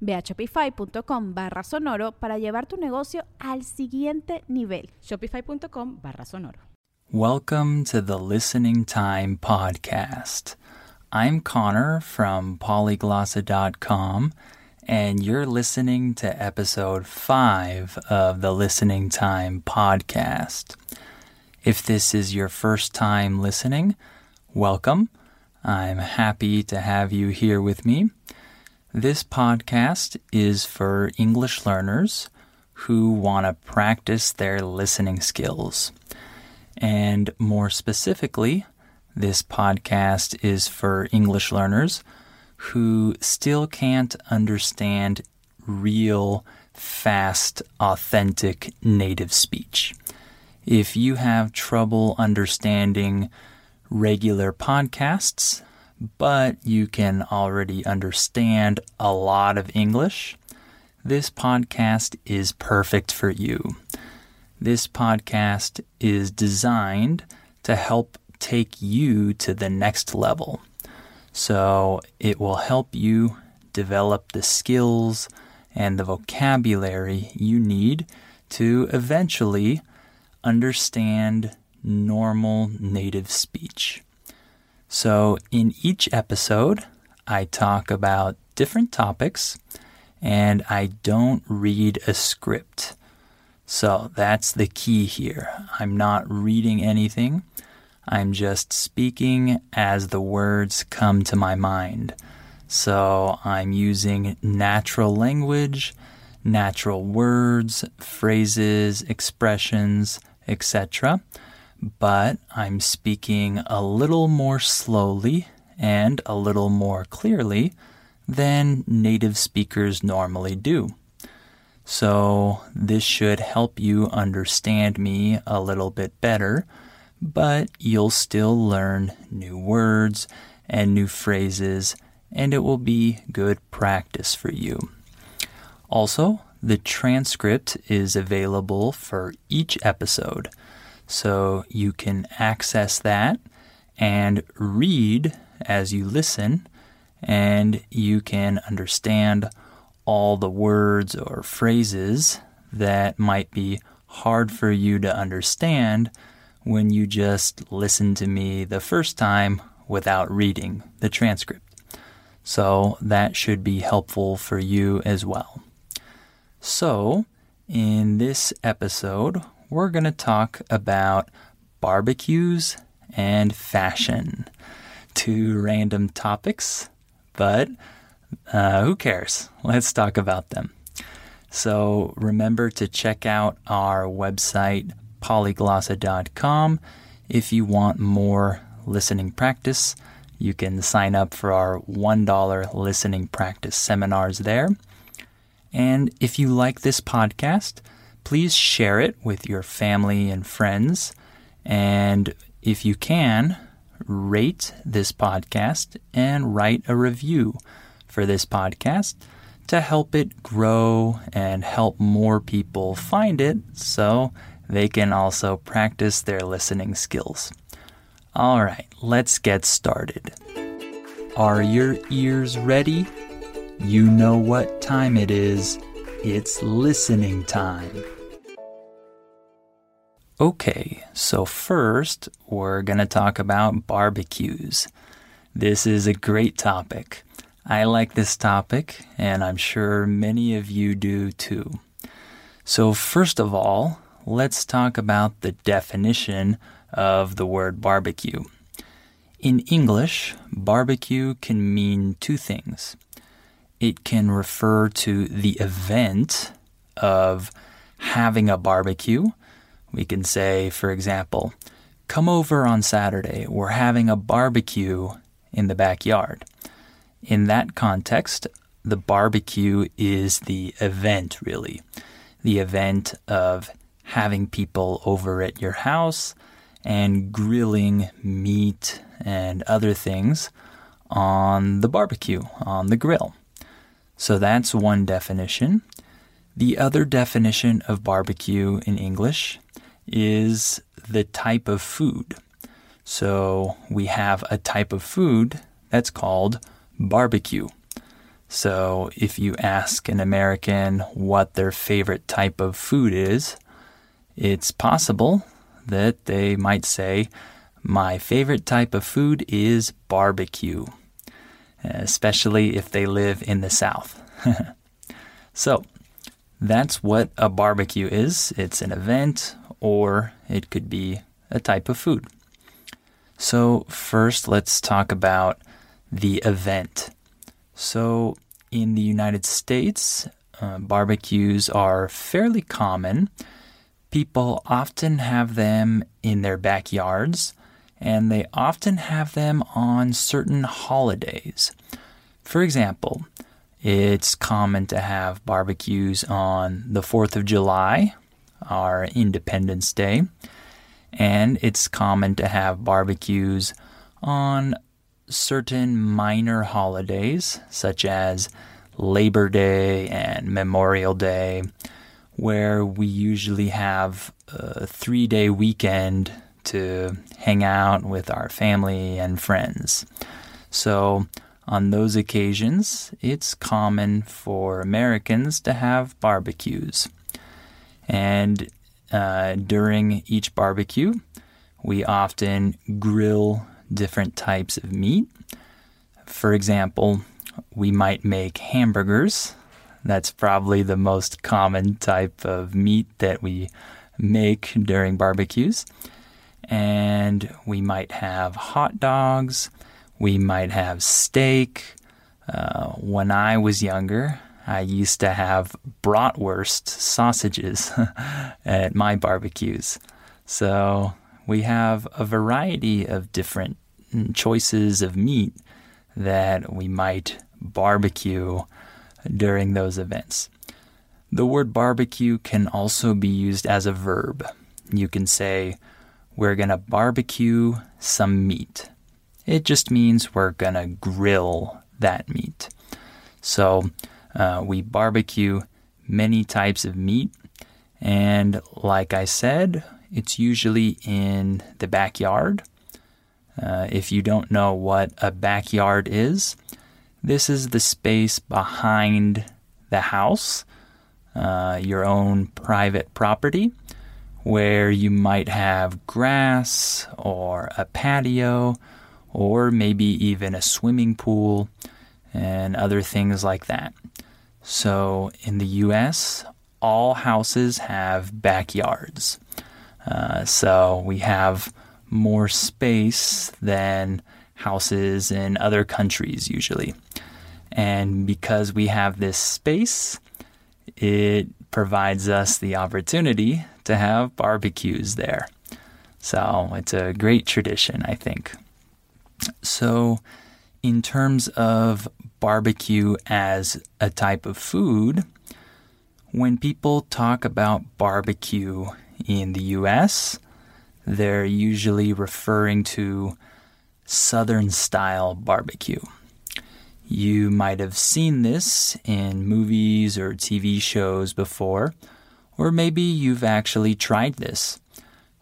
Ve a shopify.com barra sonoro para llevar tu negocio al siguiente nivel. Shopify.com barra sonoro. Welcome to the Listening Time Podcast. I'm Connor from polyglossa.com, and you're listening to episode 5 of the Listening Time Podcast. If this is your first time listening, welcome. I'm happy to have you here with me. This podcast is for English learners who want to practice their listening skills. And more specifically, this podcast is for English learners who still can't understand real, fast, authentic native speech. If you have trouble understanding regular podcasts, but you can already understand a lot of English, this podcast is perfect for you. This podcast is designed to help take you to the next level. So it will help you develop the skills and the vocabulary you need to eventually understand normal native speech. So, in each episode, I talk about different topics and I don't read a script. So, that's the key here. I'm not reading anything, I'm just speaking as the words come to my mind. So, I'm using natural language, natural words, phrases, expressions, etc but I'm speaking a little more slowly and a little more clearly than native speakers normally do. So, this should help you understand me a little bit better, but you'll still learn new words and new phrases, and it will be good practice for you. Also, the transcript is available for each episode. So you can access that and read as you listen, and you can understand all the words or phrases that might be hard for you to understand when you just listen to me the first time without reading the transcript. So that should be helpful for you as well. So, in this episode, we're going to talk about barbecues and fashion. Two random topics, but uh, who cares? Let's talk about them. So remember to check out our website, polyglossa.com. If you want more listening practice, you can sign up for our $1 listening practice seminars there. And if you like this podcast, please share it with your family and friends. And if you can, rate this podcast and write a review for this podcast to help it grow and help more people find it so they can also practice their listening skills. All right, let's get started. Are your ears ready? You know what time it is. It's listening time. Okay, so first we're going to talk about barbecues. This is a great topic. I like this topic, and I'm sure many of you do too. So, first of all, let's talk about the definition of the word barbecue. In English, barbecue can mean two things. It can refer to the event of having a barbecue. We can say, for example, come over on Saturday. We're having a barbecue in the backyard. In that context, the barbecue is the event, really. The event of having people over at your house and grilling meat and other things on the barbecue, on the grill. So that's one definition. The other definition of barbecue in English is the type of food. So we have a type of food that's called barbecue. So if you ask an American what their favorite type of food is, it's possible that they might say, My favorite type of food is barbecue, especially if they live in the South. so, that's what a barbecue is it's an event, or it could be a type of food. So, first, let's talk about the event. So, in the United States, uh, barbecues are fairly common People often have them in their backyards, and they often have them on certain holidays. For example, it's common to have barbecues on the 4th of July, our Independence Day, and it's common to have barbecues on certain minor holidays such as Labor Day and Memorial Day where we usually have a three day weekend to hang out with our family and friends. So, on those occasions, it's common for Americans to have barbecues. And uh, during each barbecue, we often grill different types of meat. For example, we might make hamburgers that's probably the most common type of meat that we make during barbecues. And we might have hot dogs, we might have steak. Uh, when I was younger, I used to have bratwurst sausages at my barbecues. So we have a variety of different choices of meat that we might barbecue during those events. The word barbecue can also be used as a verb. You can say, We're going to barbecue some meat. It just means we're going to grill that meat. So uh, we barbecue many types of meat. And like I said, it's usually in the backyard. Uh, if you don't know what a backyard is, this is the space behind the house, uh, your own private property, where you might have grass or a patio or maybe even a swimming pool and other things like that. So in the US, all houses have backyards. Uh, so we have more space than houses in other countries usually. And because we have this space, it provides us the opportunity to have barbecues there. So it's a great tradition, I think. So, in terms of barbecue as a type of food, when people talk about barbecue in the US, they're usually referring to Southern style barbecue. You might have seen this in movies or TV shows before, or maybe you've actually tried this.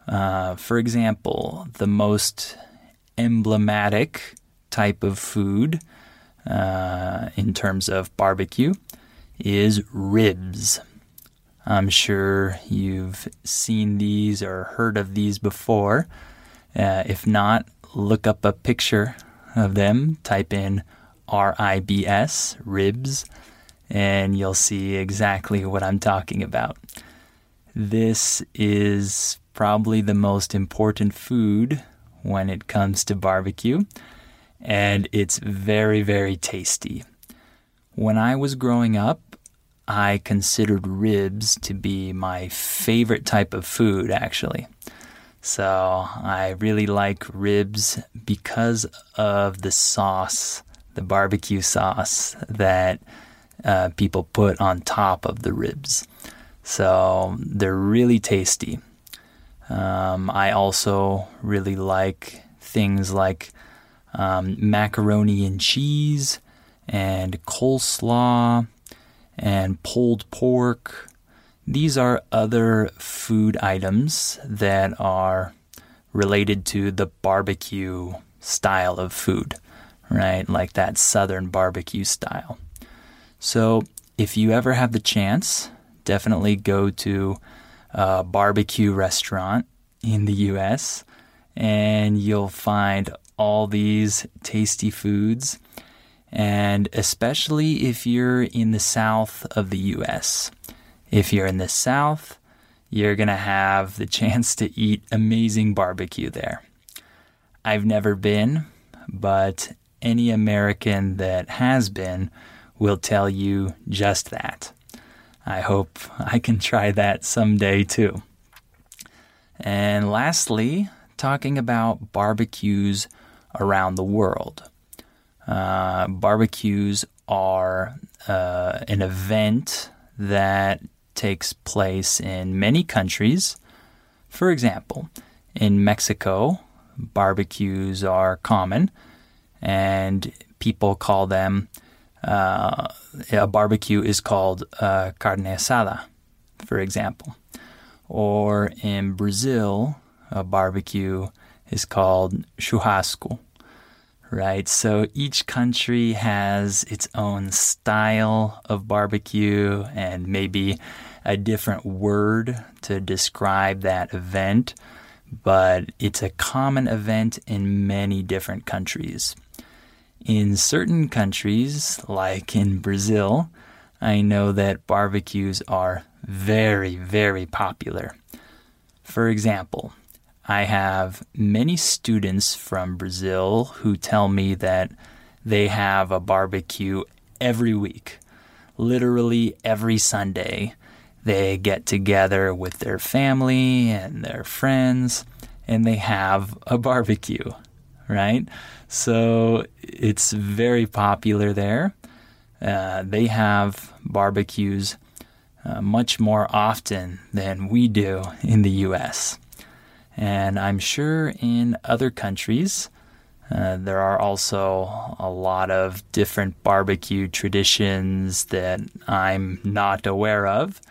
Uh, for example, the most emblematic type of food uh, in terms of barbecue is ribs. I'm sure you've seen these or heard of these before. Uh, if not, look up a picture of them, type in R I B S, ribs, and you'll see exactly what I'm talking about. This is probably the most important food when it comes to barbecue, and it's very, very tasty. When I was growing up, I considered ribs to be my favorite type of food, actually. So I really like ribs because of the sauce, the barbecue sauce that uh, people put on top of the ribs. So they're really tasty. Um, I also really like things like um, macaroni and cheese and coleslaw and pulled pork. These are other food items that are related to the barbecue style of food, right? Like that southern barbecue style. So, if you ever have the chance, definitely go to a barbecue restaurant in the US and you'll find all these tasty foods and especially if you're in the south of the US. If you're in the south, you're going to have the chance to eat amazing barbecue there. I've never been, but any American that has been will tell you just that. I hope I can try that someday too. And lastly, talking about barbecues around the world. Uh, barbecues are uh, an event that takes place in many countries. For example, in Mexico, barbecues are common, and people call them. Uh, a barbecue is called uh, carne asada, for example. Or in Brazil, a barbecue is called churrasco right? So each country has its own style of barbecue and maybe a different word to describe that event, but it's a common event in many different countries. In certain countries, like in Brazil, I know that barbecues are very, very popular. For example, I have many students from Brazil who tell me that they have a barbecue every week. Literally every Sunday, they get together with their family and their friends and they have a barbecue, right? So it's very popular there. Uh, they have barbecues uh, much more often than we do in the US. And I'm sure in other countries, uh, there are also a lot of different barbecue traditions that I'm not aware of.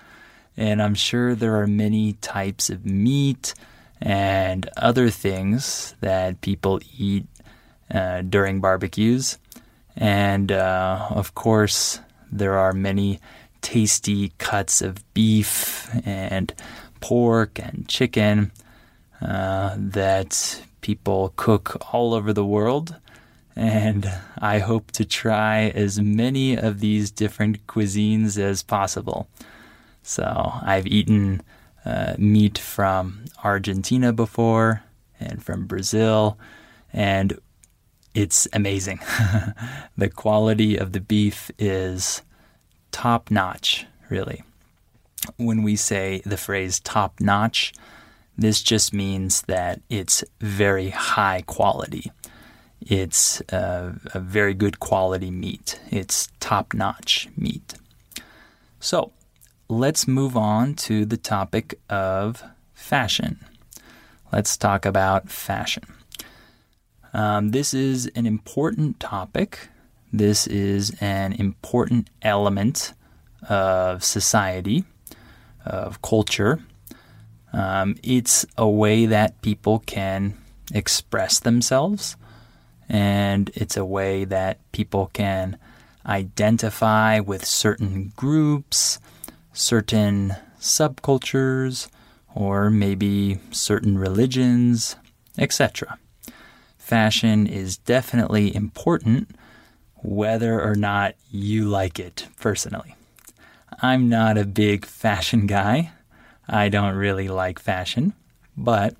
And I'm sure there are many types of meat and other things that people eat uh, during barbecues. And uh, of course, there are many tasty cuts of beef and pork and chicken uh, that people cook all over the world. And I hope to try as many of these different cuisines as possible. So I've eaten uh, meat from Argentina before and from Brazil, and it's amazing. the quality of the beef is top notch, really. When we say the phrase top notch, this just means that it's very high quality. It's a, a very good quality meat. It's top notch meat. So let's move on to the topic of fashion. Let's talk about fashion. Um, this is an important topic. This is an important element of society, of culture, um, it's a way that people can express themselves, and it's a way that people can identify with certain groups, certain subcultures, or maybe certain religions, etc. Fashion is definitely important whether or not you like it personally. I'm not a big fashion guy. I don't really like fashion. but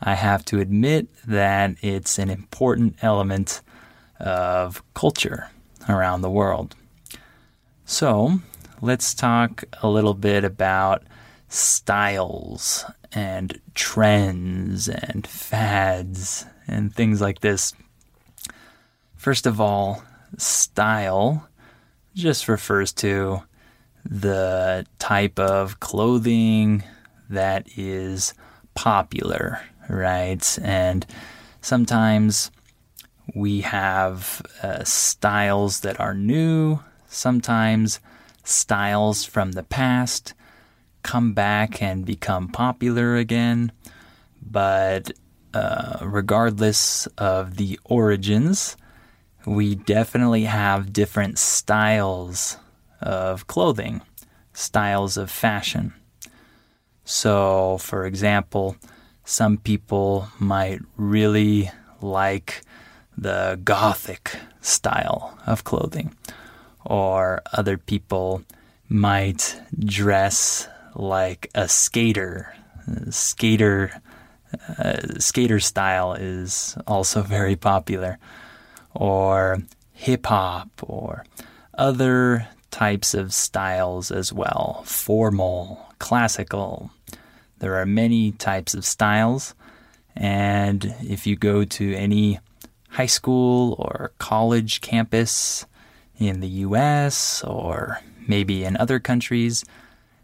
I have to admit that it's an important element of culture around the world. So, let's talk a little bit about styles and trends and fads and things like this. First of all, style just refers to the type of clothing that is popular, right? And sometimes we have uh, styles that are new, sometimes styles from the past come back and become popular again. But uh, regardless of the origins, we definitely have different styles of clothing, styles of fashion. So, for example, some people might really like the gothic style of clothing, or other people might dress like a skater. Skater uh, skater style is also very popular, or hip hop, or other types of styles as well formal, classical. There are many types of styles, and if you go to any high school or college campus in the US or maybe in other countries,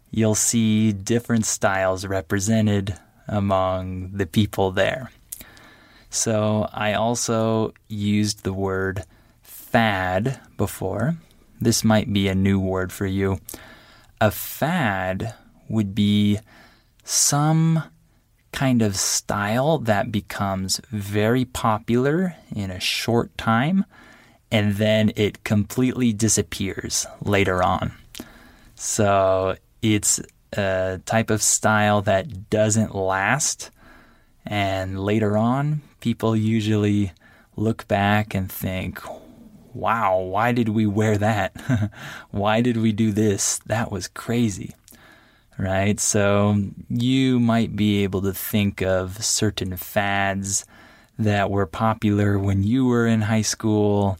you'll see different styles represented among the people there. So I also used the word fad before, this might be a new word for you. A fad would be some kind of style that becomes very popular in a short time and then it completely disappears later on. So it's a type of style that doesn't last, and later on, people usually look back and think, wow, why did we wear that? why did we do this? That was crazy. Right? So you might be able to think of certain fads that were popular when you were in high school,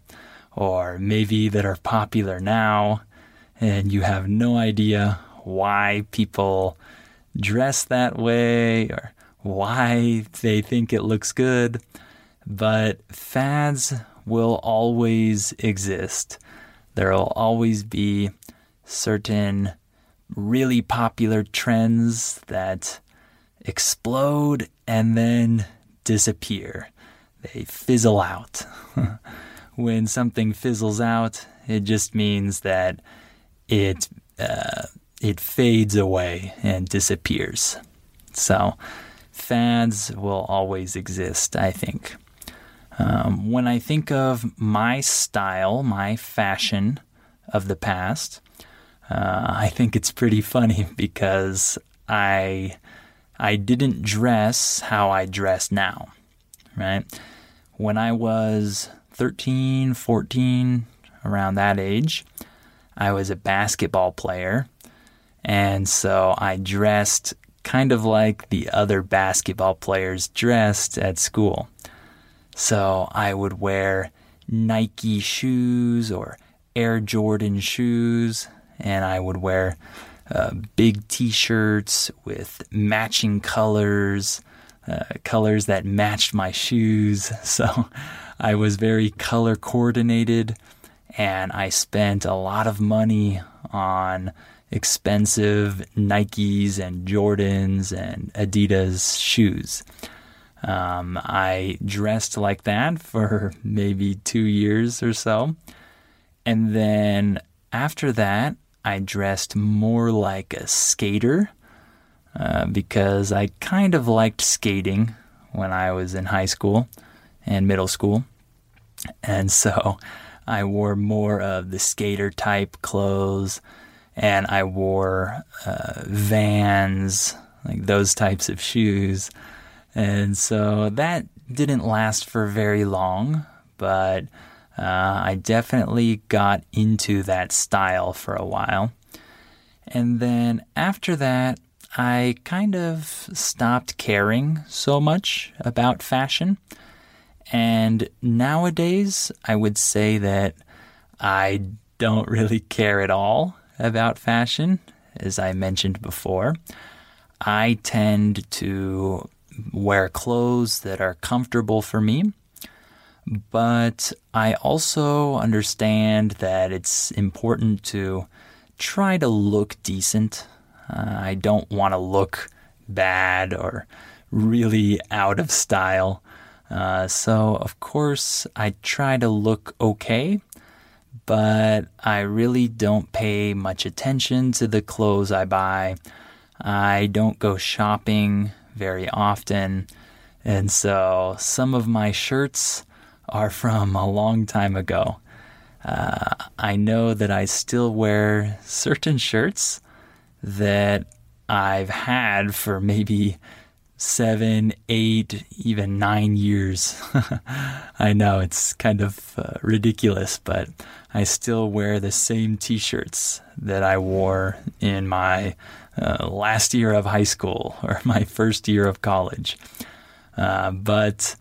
or maybe that are popular now, and you have no idea why people dress that way or why they think it looks good. But fads will always exist. There will always be certain really popular trends that explode and then disappear. They fizzle out. when something fizzles out, it just means that it uh, it fades away and disappears. So fads will always exist, I think. Um, when I think of my style, my fashion of the past, uh, I think it's pretty funny because I I didn't dress how I dress now, right? When I was 13, 14, around that age, I was a basketball player. And so I dressed kind of like the other basketball players dressed at school. So I would wear Nike shoes or Air Jordan shoes, and I would wear uh, big t shirts with matching colors, uh, colors that matched my shoes. So I was very color coordinated, and I spent a lot of money on expensive Nikes and Jordans and Adidas shoes. Um, I dressed like that for maybe two years or so. And then after that, I dressed more like a skater uh, because I kind of liked skating when I was in high school and middle school. And so I wore more of the skater type clothes and I wore uh, vans, like those types of shoes. And so that didn't last for very long, but uh, I definitely got into that style for a while. And then after that, I kind of stopped caring so much about fashion. And nowadays, I would say that I don't really care at all about fashion, as I mentioned before. I tend to wear clothes that are comfortable for me, but I also understand that it's important to try to look decent. Uh, I don't want to look bad or really out of style. Uh, so, of course, I try to look okay, but I really don't pay much attention to the clothes I buy. I don't go shopping very often. And so some of my shirts are from a long time ago. Uh, I know that I still wear certain shirts that I've had for maybe seven, eight, even nine years. I know it's kind of uh, ridiculous, but I still wear the same t shirts that I wore in my uh, last year of high school or my first year of college. Uh, but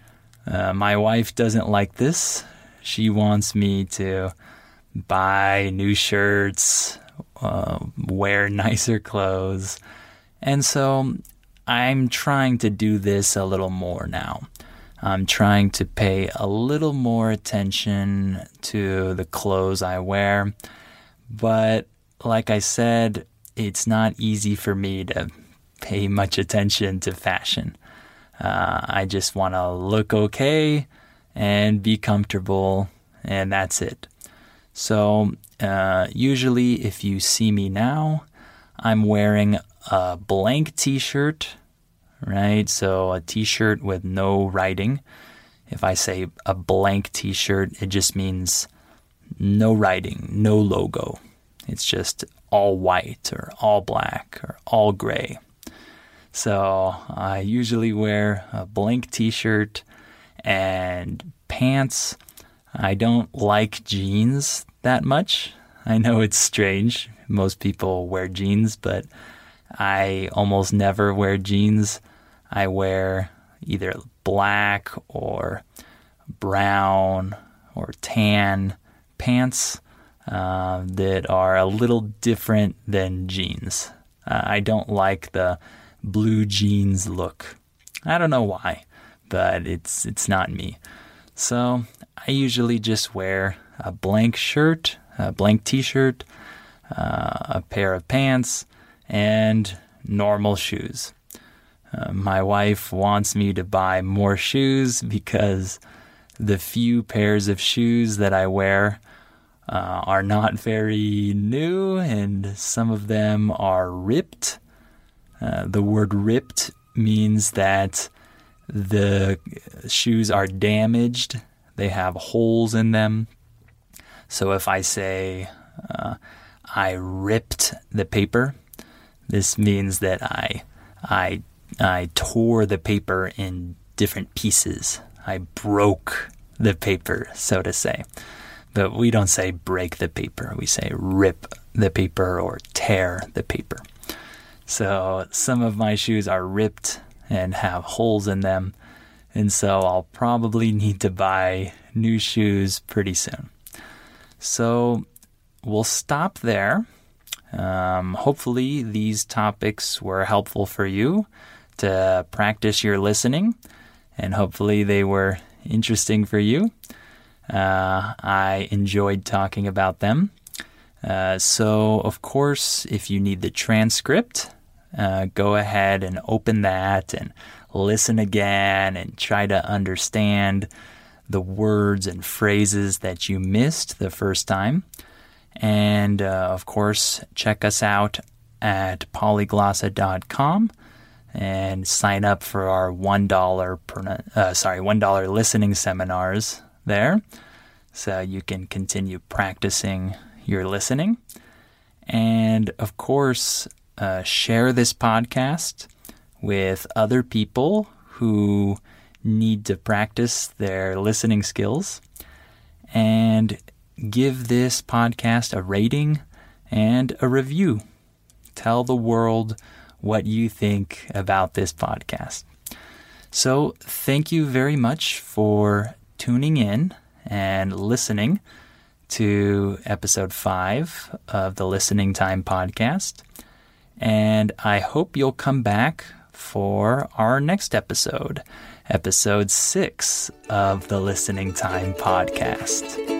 uh, my wife doesn't like this. She wants me to buy new shirts, uh, wear nicer clothes. And so I'm trying to do this a little more now. I'm trying to pay a little more attention to the clothes I wear. But like I said, it's not easy for me to pay much attention to fashion. Uh, I just want to look okay and be comfortable, and that's it. So, uh, usually, if you see me now, I'm wearing a blank t shirt right? So a t shirt with no writing. If I say a blank t shirt, it just means no writing, no logo. It's just all white or all black or all gray. So I usually wear a blank t shirt and pants. I don't like jeans that much. I know it's strange. Most people wear jeans, but I almost never wear jeans. I wear either black or brown or tan pants uh, that are a little different than jeans. Uh, I don't like the blue jeans look. I don't know why, but it's it's not me. So I usually just wear a blank shirt, a blank T-shirt, uh, a pair of pants, and normal shoes. Uh, my wife wants me to buy more shoes because the few pairs of shoes that I wear uh, are not very new and some of them are ripped. Uh, the word ripped means that the shoes are damaged, they have holes in them. So if I say, uh, I ripped the paper, this means that I I I tore the paper in different pieces. I broke the paper, so to say. But we don't say break the paper, we say rip the paper or tear the paper. So some of my shoes are ripped and have holes in them, and so I'll probably need to buy new shoes pretty soon. So we'll stop there. Um, hopefully, these topics were helpful for you to practice your listening, and hopefully they were interesting for you. Uh, I enjoyed talking about them. Uh, so, of course, if you need the transcript, uh, go ahead and open that and listen again and try to understand the words and phrases that you missed the first time. And, uh, of course, check us out at polyglossa.com and sign up for our one dollar uh, sorry one dollar listening seminars there, so you can continue practicing your listening, and of course uh, share this podcast with other people who need to practice their listening skills, and give this podcast a rating and a review. Tell the world what you think about this podcast. So, thank you very much for tuning in and listening to episode five of the Listening Time podcast. And I hope you'll come back for our next episode, episode six of the Listening Time podcast.